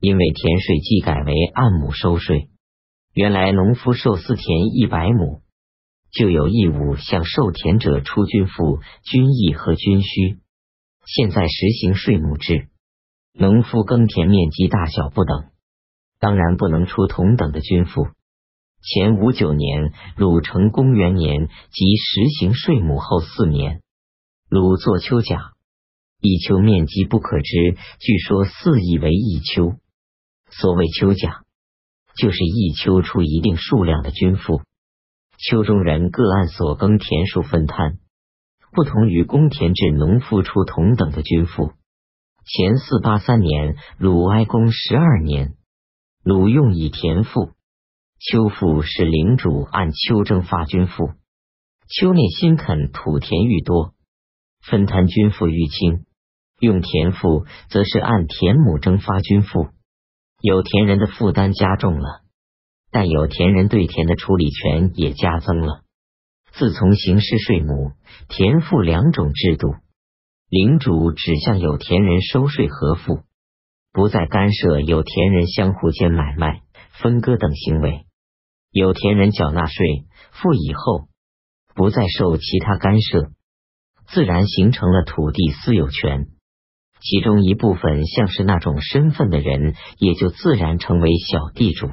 因为田税季改为按亩收税，原来农夫受四田一百亩，就有义务向受田者出军赋、军役和军需。现在实行税亩制，农夫耕田面积大小不等，当然不能出同等的军赋。前五九年，鲁成公元年即实行税亩后四年，鲁作丘甲，一丘面积不可知，据说四亿为一丘。所谓丘甲，就是一丘出一定数量的均赋，丘中人各按所耕田数分摊，不同于公田制，农夫出同等的均赋。前四八三年，鲁哀公十二年，鲁用以田赋。秋赋是领主按秋征发均赋，秋内新垦土田愈多，分摊均赋愈轻；用田赋则是按田亩征发均赋，有田人的负担加重了，但有田人对田的处理权也加增了。自从行施税亩、田赋两种制度，领主只向有田人收税和赋，不再干涉有田人相互间买卖、分割等行为。有田人缴纳税赋以后，不再受其他干涉，自然形成了土地私有权。其中一部分像是那种身份的人，也就自然成为小地主；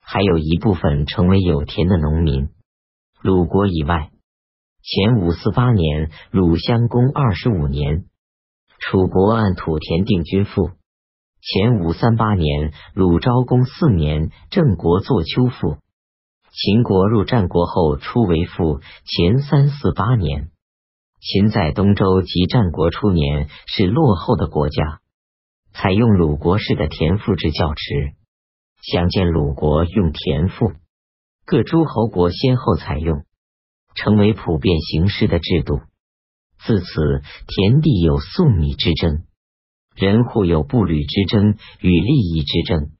还有一部分成为有田的农民。鲁国以外，前五四八年，鲁襄公二十五年，楚国按土田定军赋；前五三八年，鲁昭公四年，郑国作秋赋。秦国入战国后初为赋，前三四八年，秦在东周及战国初年是落后的国家，采用鲁国式的田赋制较迟。想见鲁国用田赋，各诸侯国先后采用，成为普遍行事的制度。自此，田地有粟米之争，人户有步履之争与利益之争。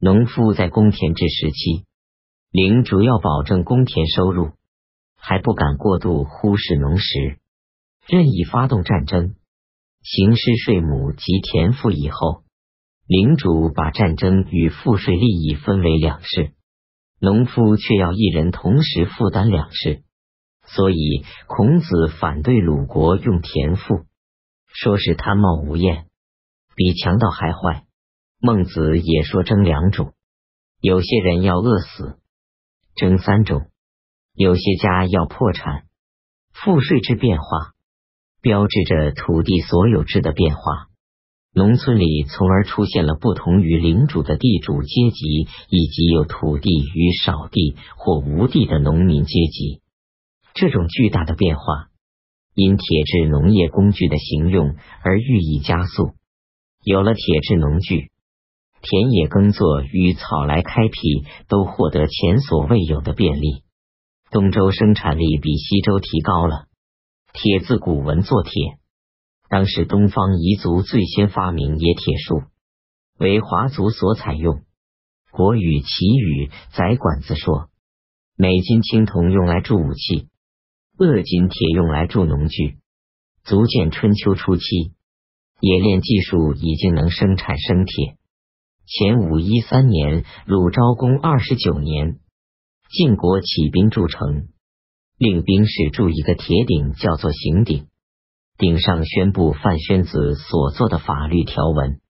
农夫在公田制时期。零主要保证公田收入，还不敢过度忽视农时，任意发动战争，行施税亩及田赋以后，领主把战争与赋税利益分为两事，农夫却要一人同时负担两事，所以孔子反对鲁国用田赋，说是贪冒无厌，比强盗还坏。孟子也说争两种，有些人要饿死。征三种，有些家要破产，赋税之变化，标志着土地所有制的变化。农村里从而出现了不同于领主的地主阶级，以及有土地与少地或无地的农民阶级。这种巨大的变化，因铁制农业工具的行用而愈益加速。有了铁制农具。田野耕作与草来开辟都获得前所未有的便利。东周生产力比西周提高了，铁字古文作铁。当时东方彝族最先发明冶铁术，为华族所采用。国语齐语载管子说：“美金青铜用来铸武器，恶金铁用来铸农具。”足见春秋初期冶炼技术已经能生产生铁。前五一三年，鲁昭公二十九年，晋国起兵筑城，令兵士铸一个铁鼎，叫做刑鼎。鼎上宣布范宣子所做的法律条文。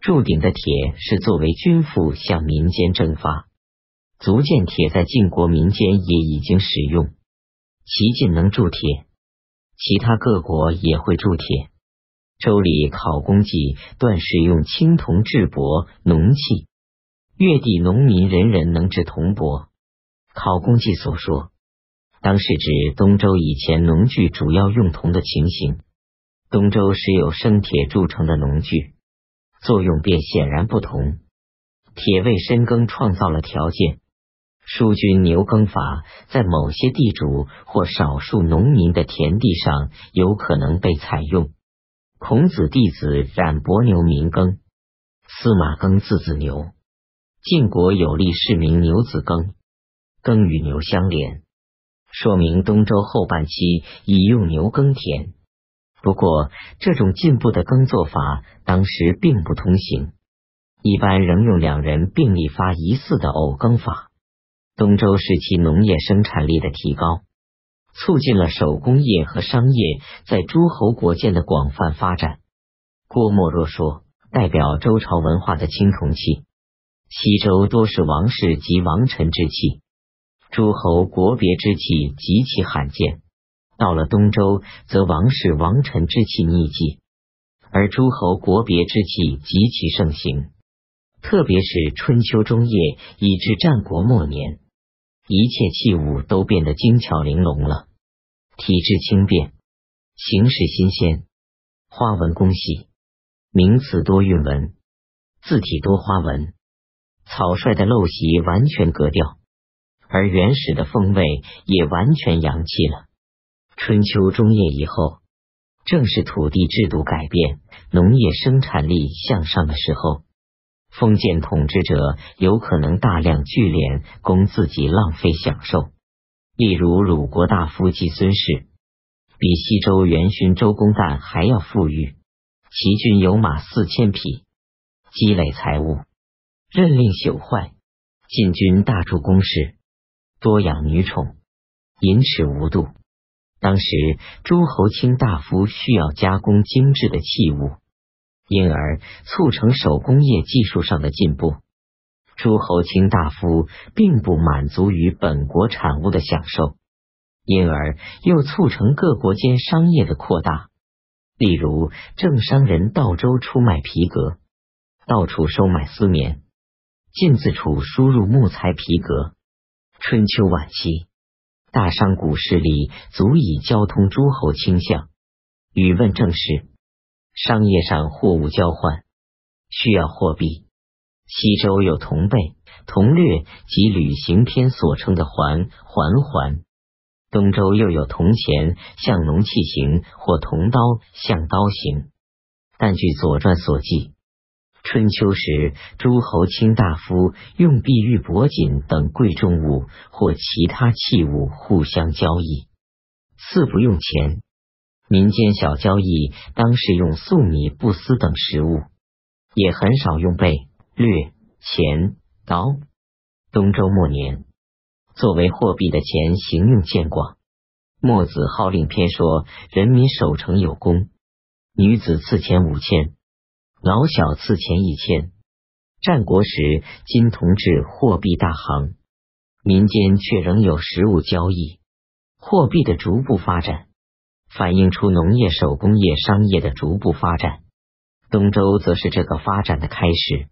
铸鼎的铁是作为军赋向民间征发，足见铁在晋国民间也已经使用。齐晋能铸铁，其他各国也会铸铁。周礼考功记断是用青铜制帛农器，越地农民人人能制铜帛。考功记所说，当是指东周以前农具主要用铜的情形。东周时有生铁铸成的农具，作用便显然不同。铁为深耕创造了条件，疏浚牛耕法在某些地主或少数农民的田地上有可能被采用。孔子弟子冉伯牛民耕，司马耕字子牛。晋国有立市民牛子耕，耕与牛相连，说明东周后半期已用牛耕田。不过，这种进步的耕作法当时并不通行。一般仍用两人并立发一似的偶耕法。东周时期农业生产力的提高，促进了手工业和商业在诸侯国间的广泛发展。郭沫若说，代表周朝文化的青铜器，西周多是王室及王臣之器，诸侯国别之器极其罕见。到了东周，则王室王臣之器匿迹，而诸侯国别之器极其盛行。特别是春秋中叶以至战国末年。一切器物都变得精巧玲珑了，体质轻便，形式新鲜，花纹工细，名词多韵文，字体多花纹，草率的陋习完全革掉，而原始的风味也完全扬弃了。春秋中叶以后，正是土地制度改变、农业生产力向上的时候。封建统治者有可能大量聚敛，供自己浪费享受。例如，鲁国大夫季孙氏比西周元勋周公旦还要富裕，其军有马四千匹，积累财物，任令朽坏，禁军大筑宫事，多养女宠，淫侈无度。当时诸侯卿大夫需要加工精致的器物。因而促成手工业技术上的进步。诸侯卿大夫并不满足于本国产物的享受，因而又促成各国间商业的扩大。例如，郑商人到周出卖皮革，到处收买丝棉，晋自楚输入木材皮革。春秋晚期，大商贾势力足以交通诸侯倾向，语问政事。商业上货物交换需要货币，西周有铜贝、铜略及旅行篇所称的环环环，东周又有铜钱、像农器形或铜刀、像刀形。但据《左传》所记，春秋时诸侯卿大夫用碧玉、帛锦等贵重物或其他器物互相交易，四不用钱。民间小交易，当时用粟米、布丝等食物，也很少用贝、略、钱、刀。东周末年，作为货币的钱行用渐广。墨子号令篇说：人民守城有功，女子赐钱五千，老小赐钱一千。战国时，金铜制货币大行，民间却仍有实物交易，货币的逐步发展。反映出农业、手工业、商业的逐步发展，东周则是这个发展的开始。